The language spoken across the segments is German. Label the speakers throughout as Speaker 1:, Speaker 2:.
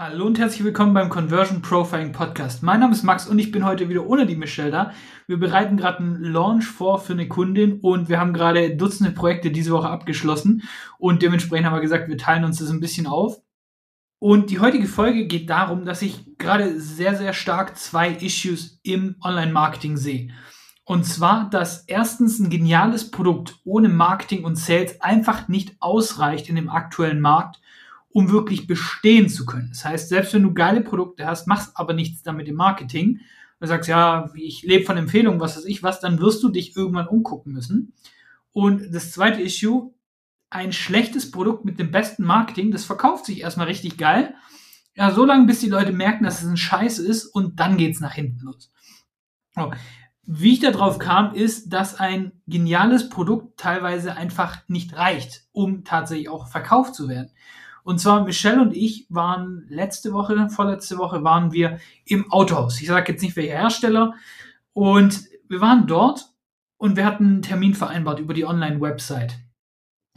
Speaker 1: Hallo und herzlich willkommen beim Conversion Profiling Podcast. Mein Name ist Max und ich bin heute wieder ohne die Michelle da. Wir bereiten gerade einen Launch vor für eine Kundin und wir haben gerade Dutzende Projekte diese Woche abgeschlossen und dementsprechend haben wir gesagt, wir teilen uns das ein bisschen auf. Und die heutige Folge geht darum, dass ich gerade sehr, sehr stark zwei Issues im Online-Marketing sehe. Und zwar, dass erstens ein geniales Produkt ohne Marketing und Sales einfach nicht ausreicht in dem aktuellen Markt um wirklich bestehen zu können. Das heißt, selbst wenn du geile Produkte hast, machst aber nichts damit im Marketing, du sagst, ja, ich lebe von Empfehlungen, was weiß ich was, dann wirst du dich irgendwann umgucken müssen. Und das zweite Issue, ein schlechtes Produkt mit dem besten Marketing, das verkauft sich erstmal richtig geil. Ja, so lange, bis die Leute merken, dass es ein Scheiß ist und dann geht's nach hinten los. So. Wie ich darauf kam, ist, dass ein geniales Produkt teilweise einfach nicht reicht, um tatsächlich auch verkauft zu werden. Und zwar Michelle und ich waren letzte Woche, vorletzte Woche waren wir im Autohaus. Ich sage jetzt nicht welcher Hersteller. Und wir waren dort und wir hatten einen Termin vereinbart über die Online-Website.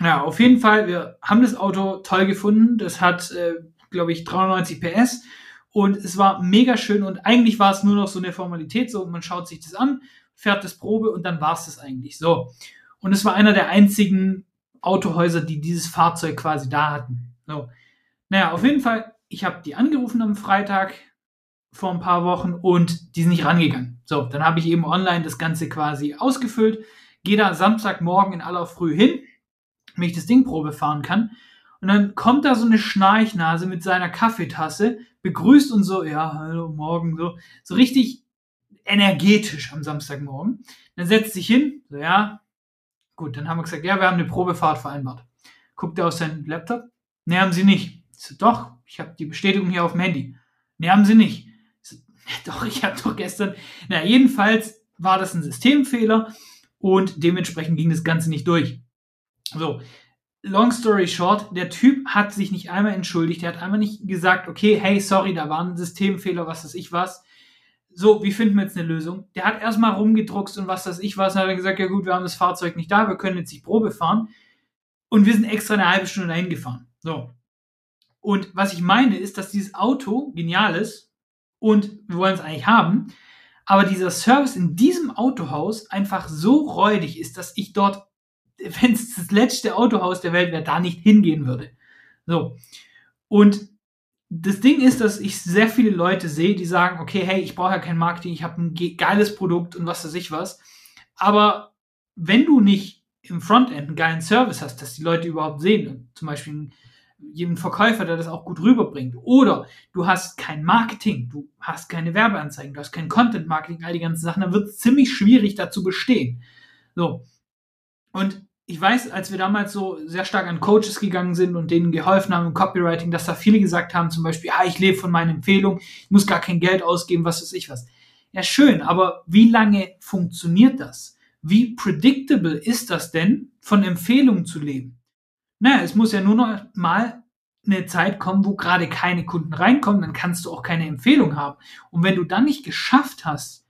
Speaker 1: Ja, auf jeden Fall, wir haben das Auto toll gefunden. Das hat, äh, glaube ich, 390 PS und es war mega schön und eigentlich war es nur noch so eine Formalität, so man schaut sich das an, fährt das Probe und dann war es das eigentlich so. Und es war einer der einzigen Autohäuser, die dieses Fahrzeug quasi da hatten. So. Naja, auf jeden Fall, ich habe die angerufen am Freitag vor ein paar Wochen und die sind nicht rangegangen. So, dann habe ich eben online das Ganze quasi ausgefüllt, gehe da Samstagmorgen in aller Früh hin, wenn ich das Ding Probe fahren kann. Und dann kommt da so eine Schnarchnase mit seiner Kaffeetasse, begrüßt uns so, ja, hallo, morgen, so, so richtig energetisch am Samstagmorgen. Dann setzt sich hin, so, ja, gut, dann haben wir gesagt, ja, wir haben eine Probefahrt vereinbart. Guckt er aus seinem Laptop, Nee, haben sie nicht. Ich so, doch, ich habe die Bestätigung hier auf dem Handy. Nee, haben sie nicht. Ich so, doch, ich habe doch gestern. Na, jedenfalls war das ein Systemfehler und dementsprechend ging das Ganze nicht durch. So, long story short, der Typ hat sich nicht einmal entschuldigt, der hat einmal nicht gesagt, okay, hey, sorry, da war ein Systemfehler, was weiß ich was. So, wie finden wir jetzt eine Lösung? Der hat erstmal rumgedruckst und was weiß ich was, hat gesagt, ja gut, wir haben das Fahrzeug nicht da, wir können jetzt nicht Probe fahren. Und wir sind extra eine halbe Stunde dahin gefahren. So. Und was ich meine, ist, dass dieses Auto genial ist und wir wollen es eigentlich haben, aber dieser Service in diesem Autohaus einfach so räudig ist, dass ich dort, wenn es das letzte Autohaus der Welt wäre, da nicht hingehen würde. So. Und das Ding ist, dass ich sehr viele Leute sehe, die sagen, okay, hey, ich brauche ja kein Marketing, ich habe ein geiles Produkt und was weiß ich was. Aber wenn du nicht im Frontend einen geilen Service hast, dass die Leute überhaupt sehen, zum Beispiel ein jeden Verkäufer, der das auch gut rüberbringt. Oder du hast kein Marketing, du hast keine Werbeanzeigen, du hast kein Content Marketing, all die ganzen Sachen, dann wird es ziemlich schwierig dazu bestehen. So. Und ich weiß, als wir damals so sehr stark an Coaches gegangen sind und denen geholfen haben im Copywriting, dass da viele gesagt haben, zum Beispiel, ah, ich lebe von meinen Empfehlungen, ich muss gar kein Geld ausgeben, was weiß ich was. Ja, schön, aber wie lange funktioniert das? Wie predictable ist das denn, von Empfehlungen zu leben? Naja, es muss ja nur noch mal eine Zeit kommen, wo gerade keine Kunden reinkommen, dann kannst du auch keine Empfehlung haben. Und wenn du dann nicht geschafft hast,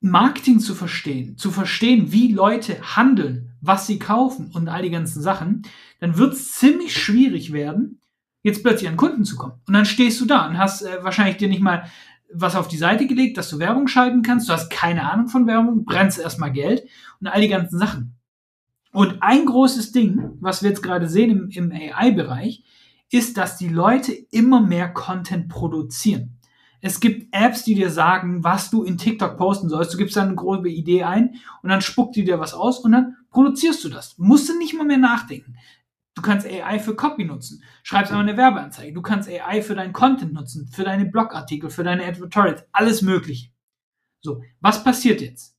Speaker 1: Marketing zu verstehen, zu verstehen, wie Leute handeln, was sie kaufen und all die ganzen Sachen, dann wird es ziemlich schwierig werden, jetzt plötzlich an Kunden zu kommen. Und dann stehst du da und hast äh, wahrscheinlich dir nicht mal was auf die Seite gelegt, dass du Werbung schalten kannst. Du hast keine Ahnung von Werbung, brennst erstmal Geld und all die ganzen Sachen. Und ein großes Ding, was wir jetzt gerade sehen im, im AI-Bereich, ist, dass die Leute immer mehr Content produzieren. Es gibt Apps, die dir sagen, was du in TikTok posten sollst. Du gibst dann eine grobe Idee ein und dann spuckt die dir was aus und dann produzierst du das. Musst du nicht mal mehr nachdenken. Du kannst AI für Copy nutzen. Schreibst aber eine Werbeanzeige. Du kannst AI für deinen Content nutzen, für deine Blogartikel, für deine Advertorials, alles mögliche. So, was passiert jetzt?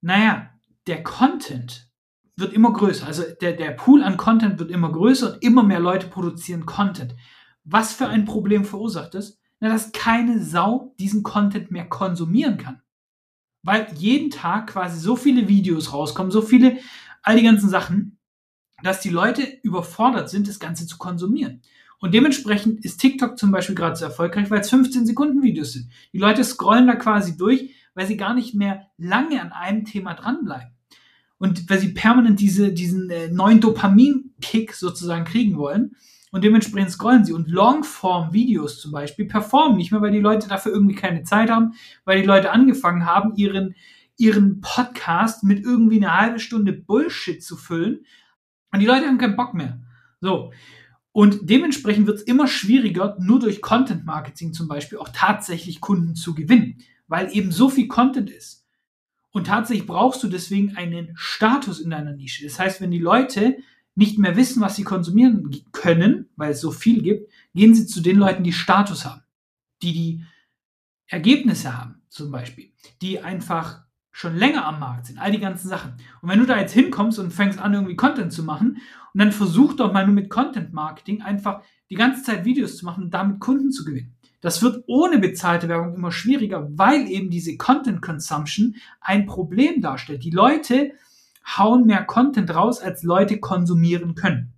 Speaker 1: Naja, der Content wird immer größer. Also der, der Pool an Content wird immer größer und immer mehr Leute produzieren Content. Was für ein Problem verursacht es? Na, dass keine Sau diesen Content mehr konsumieren kann. Weil jeden Tag quasi so viele Videos rauskommen, so viele, all die ganzen Sachen, dass die Leute überfordert sind, das Ganze zu konsumieren. Und dementsprechend ist TikTok zum Beispiel gerade so erfolgreich, weil es 15 Sekunden Videos sind. Die Leute scrollen da quasi durch, weil sie gar nicht mehr lange an einem Thema dranbleiben und weil sie permanent diese, diesen äh, neuen Dopamin-Kick sozusagen kriegen wollen. und dementsprechend scrollen sie. Und Longform-Videos zum Beispiel performen nicht mehr, weil die Leute dafür irgendwie keine Zeit haben, weil die Leute angefangen haben, ihren, ihren Podcast mit irgendwie eine halbe Stunde Bullshit zu füllen. Und die Leute haben keinen Bock mehr. So. Und dementsprechend wird es immer schwieriger, nur durch Content Marketing zum Beispiel auch tatsächlich Kunden zu gewinnen, weil eben so viel Content ist. Und tatsächlich brauchst du deswegen einen Status in deiner Nische. Das heißt, wenn die Leute nicht mehr wissen, was sie konsumieren können, weil es so viel gibt, gehen sie zu den Leuten, die Status haben, die die Ergebnisse haben, zum Beispiel, die einfach schon länger am Markt sind, all die ganzen Sachen. Und wenn du da jetzt hinkommst und fängst an, irgendwie Content zu machen, und dann versuch doch mal nur mit Content Marketing einfach die ganze Zeit Videos zu machen und damit Kunden zu gewinnen. Das wird ohne bezahlte Werbung immer schwieriger, weil eben diese Content Consumption ein Problem darstellt. Die Leute hauen mehr Content raus, als Leute konsumieren können.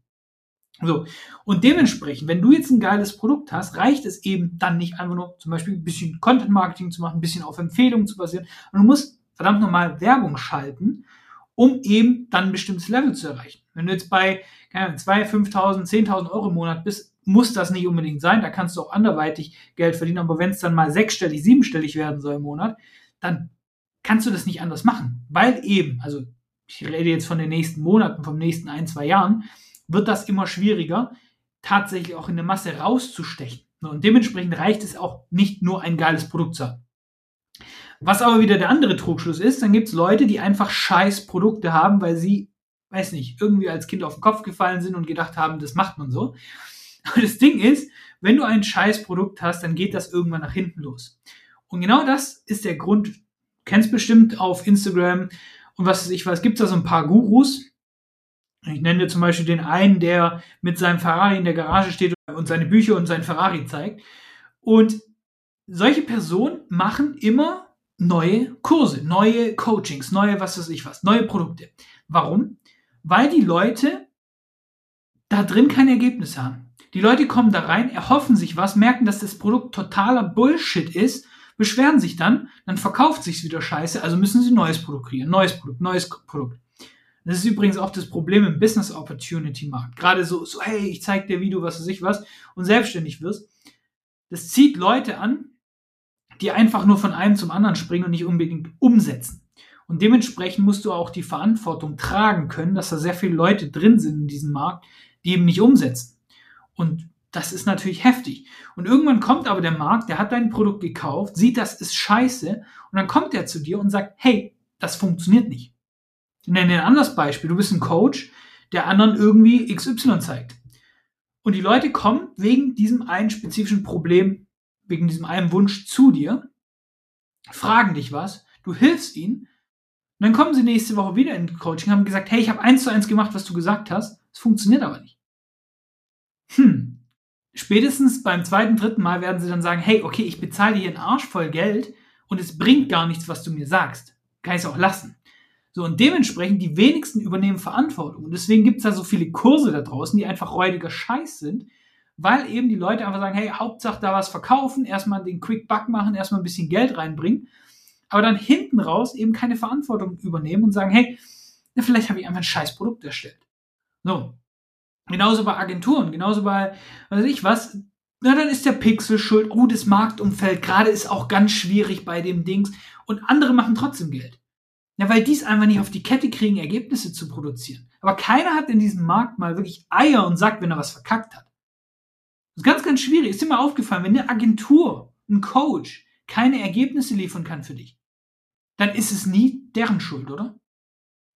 Speaker 1: So. Und dementsprechend, wenn du jetzt ein geiles Produkt hast, reicht es eben dann nicht einfach nur zum Beispiel ein bisschen Content Marketing zu machen, ein bisschen auf Empfehlungen zu basieren. Und du musst verdammt nochmal Werbung schalten, um eben dann ein bestimmtes Level zu erreichen. Wenn du jetzt bei 2, 5.000, 10.000 Euro im Monat bist, muss das nicht unbedingt sein. Da kannst du auch anderweitig Geld verdienen. Aber wenn es dann mal sechsstellig, siebenstellig werden soll im Monat, dann kannst du das nicht anders machen. Weil eben, also ich rede jetzt von den nächsten Monaten, vom nächsten ein, zwei Jahren, wird das immer schwieriger, tatsächlich auch in der Masse rauszustechen. Und dementsprechend reicht es auch nicht nur ein geiles Produkt zu haben. Was aber wieder der andere Trugschluss ist, dann gibt es Leute, die einfach scheiß Produkte haben, weil sie, weiß nicht, irgendwie als Kind auf den Kopf gefallen sind und gedacht haben, das macht man so. Aber das Ding ist, wenn du ein scheiß Produkt hast, dann geht das irgendwann nach hinten los. Und genau das ist der Grund, du kennst bestimmt auf Instagram und was weiß ich was, gibt es da so ein paar Gurus. Ich nenne dir zum Beispiel den einen, der mit seinem Ferrari in der Garage steht und seine Bücher und sein Ferrari zeigt. Und solche Personen machen immer neue Kurse, neue Coachings, neue was weiß ich was, neue Produkte. Warum? Weil die Leute da drin kein Ergebnis haben. Die Leute kommen da rein, erhoffen sich was, merken, dass das Produkt totaler Bullshit ist beschweren sich dann, dann verkauft sich's wieder scheiße, also müssen sie neues Produkt kreieren, neues Produkt, neues Produkt. Das ist übrigens auch das Problem im Business Opportunity Markt. Gerade so, so hey, ich zeig dir, wie du was weiß ich was und selbstständig wirst. Das zieht Leute an, die einfach nur von einem zum anderen springen und nicht unbedingt umsetzen. Und dementsprechend musst du auch die Verantwortung tragen können, dass da sehr viele Leute drin sind in diesem Markt, die eben nicht umsetzen. Und das ist natürlich heftig. Und irgendwann kommt aber der Markt, der hat dein Produkt gekauft, sieht, das ist scheiße, und dann kommt er zu dir und sagt, hey, das funktioniert nicht. Ich nenne ein anderes Beispiel. Du bist ein Coach, der anderen irgendwie XY zeigt. Und die Leute kommen wegen diesem einen spezifischen Problem, wegen diesem einen Wunsch zu dir, fragen dich was, du hilfst ihnen, und dann kommen sie nächste Woche wieder in Coaching, haben gesagt, hey, ich habe eins zu eins gemacht, was du gesagt hast, es funktioniert aber nicht. Hm, spätestens beim zweiten, dritten Mal werden sie dann sagen, hey, okay, ich bezahle dir einen Arsch voll Geld und es bringt gar nichts, was du mir sagst. Kann ich es auch lassen. So, und dementsprechend, die wenigsten übernehmen Verantwortung. Und deswegen gibt es da so viele Kurse da draußen, die einfach räudiger Scheiß sind, weil eben die Leute einfach sagen, hey, Hauptsache da was verkaufen, erstmal den Quick Buck machen, erstmal ein bisschen Geld reinbringen, aber dann hinten raus eben keine Verantwortung übernehmen und sagen, hey, na, vielleicht habe ich einfach ein scheiß Produkt erstellt. So, Genauso bei Agenturen, genauso bei, weiß ich was. Na, dann ist der Pixel schuld. Oh, das Marktumfeld gerade ist auch ganz schwierig bei dem Dings. Und andere machen trotzdem Geld. Ja, weil die es einfach nicht auf die Kette kriegen, Ergebnisse zu produzieren. Aber keiner hat in diesem Markt mal wirklich Eier und sagt, wenn er was verkackt hat. Das ist ganz, ganz schwierig. Ist dir mal aufgefallen, wenn eine Agentur, ein Coach keine Ergebnisse liefern kann für dich, dann ist es nie deren Schuld, oder?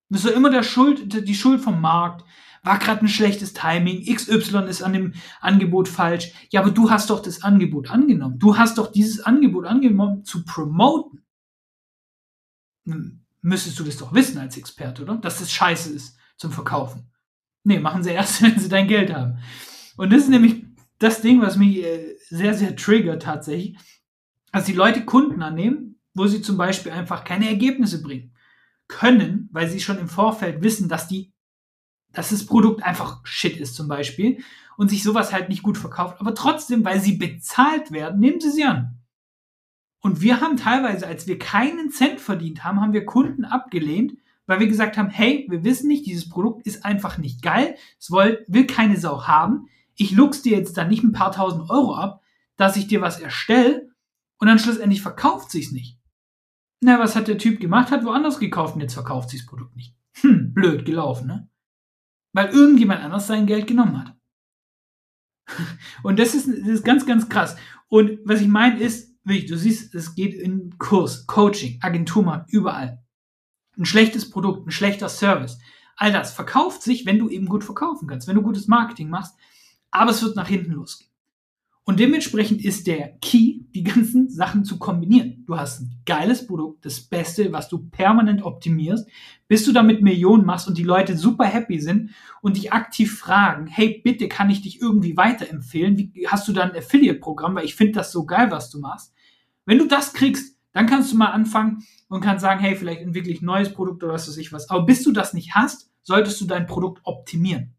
Speaker 1: Das ist immer der Schuld, die Schuld vom Markt, war gerade ein schlechtes Timing, XY ist an dem Angebot falsch. Ja, aber du hast doch das Angebot angenommen. Du hast doch dieses Angebot angenommen zu promoten. Dann müsstest du das doch wissen als Experte, oder? Dass das scheiße ist zum Verkaufen. Nee, machen sie erst, wenn sie dein Geld haben. Und das ist nämlich das Ding, was mich äh, sehr, sehr triggert tatsächlich, dass die Leute Kunden annehmen, wo sie zum Beispiel einfach keine Ergebnisse bringen können, weil sie schon im Vorfeld wissen, dass die dass das Produkt einfach Shit ist zum Beispiel und sich sowas halt nicht gut verkauft. Aber trotzdem, weil sie bezahlt werden, nehmen sie sie an. Und wir haben teilweise, als wir keinen Cent verdient haben, haben wir Kunden abgelehnt, weil wir gesagt haben, hey, wir wissen nicht, dieses Produkt ist einfach nicht geil, es will, will keine Sau haben. ich luchs dir jetzt da nicht ein paar tausend Euro ab, dass ich dir was erstelle und dann schlussendlich verkauft sich's nicht. Na, was hat der Typ gemacht? Hat woanders gekauft und jetzt verkauft sich's Produkt nicht. Hm, blöd gelaufen, ne? Weil irgendjemand anders sein Geld genommen hat. Und das ist, das ist ganz, ganz krass. Und was ich meine ist, du siehst, es geht in Kurs, Coaching, Agenturmarkt, überall. Ein schlechtes Produkt, ein schlechter Service. All das verkauft sich, wenn du eben gut verkaufen kannst, wenn du gutes Marketing machst. Aber es wird nach hinten losgehen. Und dementsprechend ist der Key, die ganzen Sachen zu kombinieren. Du hast ein geiles Produkt, das Beste, was du permanent optimierst, bis du damit Millionen machst und die Leute super happy sind und dich aktiv fragen, hey, bitte kann ich dich irgendwie weiterempfehlen? Wie, hast du da ein Affiliate-Programm? Weil ich finde das so geil, was du machst. Wenn du das kriegst, dann kannst du mal anfangen und kannst sagen, hey, vielleicht entwickle ich ein neues Produkt oder was weiß ich was. Aber bis du das nicht hast, solltest du dein Produkt optimieren.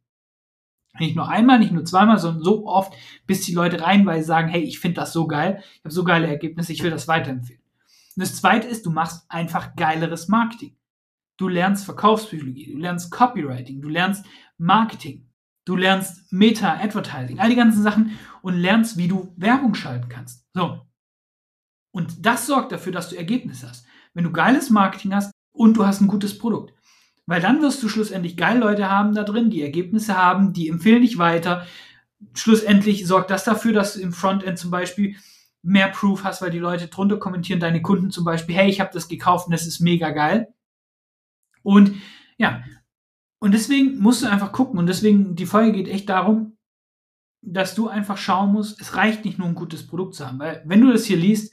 Speaker 1: Nicht nur einmal, nicht nur zweimal, sondern so oft, bis die Leute reinweise sagen, hey, ich finde das so geil, ich habe so geile Ergebnisse, ich will das weiterempfehlen. Und das zweite ist, du machst einfach geileres Marketing. Du lernst Verkaufspsychologie, du lernst Copywriting, du lernst Marketing, du lernst Meta-Advertising, all die ganzen Sachen und lernst, wie du Werbung schalten kannst. So. Und das sorgt dafür, dass du Ergebnisse hast. Wenn du geiles Marketing hast und du hast ein gutes Produkt. Weil dann wirst du schlussendlich geile Leute haben da drin, die Ergebnisse haben, die empfehlen dich weiter. Schlussendlich sorgt das dafür, dass du im Frontend zum Beispiel mehr Proof hast, weil die Leute drunter kommentieren, deine Kunden zum Beispiel, hey, ich habe das gekauft und das ist mega geil. Und ja, und deswegen musst du einfach gucken und deswegen, die Folge geht echt darum, dass du einfach schauen musst, es reicht nicht nur ein gutes Produkt zu haben, weil wenn du das hier liest,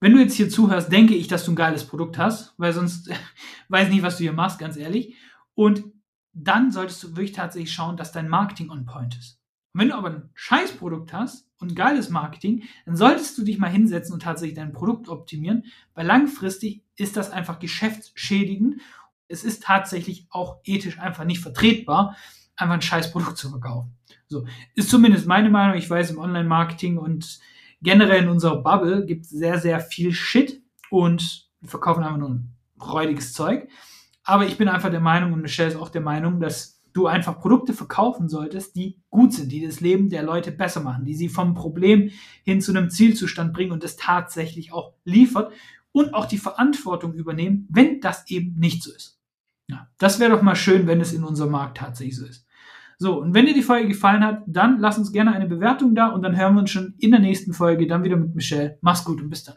Speaker 1: wenn du jetzt hier zuhörst, denke ich, dass du ein geiles Produkt hast, weil sonst weiß ich nicht, was du hier machst, ganz ehrlich. Und dann solltest du wirklich tatsächlich schauen, dass dein Marketing on point ist. Und wenn du aber ein Scheißprodukt hast und geiles Marketing, dann solltest du dich mal hinsetzen und tatsächlich dein Produkt optimieren, weil langfristig ist das einfach geschäftsschädigend. Es ist tatsächlich auch ethisch einfach nicht vertretbar, einfach ein Scheißprodukt zu verkaufen. So, ist zumindest meine Meinung. Ich weiß, im Online-Marketing und generell in unserer Bubble gibt es sehr, sehr viel Shit und wir verkaufen einfach nur ein räudiges Zeug. Aber ich bin einfach der Meinung und Michelle ist auch der Meinung, dass du einfach Produkte verkaufen solltest, die gut sind, die das Leben der Leute besser machen, die sie vom Problem hin zu einem Zielzustand bringen und das tatsächlich auch liefert und auch die Verantwortung übernehmen, wenn das eben nicht so ist. Ja, das wäre doch mal schön, wenn es in unserem Markt tatsächlich so ist. So, und wenn dir die Folge gefallen hat, dann lass uns gerne eine Bewertung da und dann hören wir uns schon in der nächsten Folge dann wieder mit Michelle. Mach's gut und bis dann.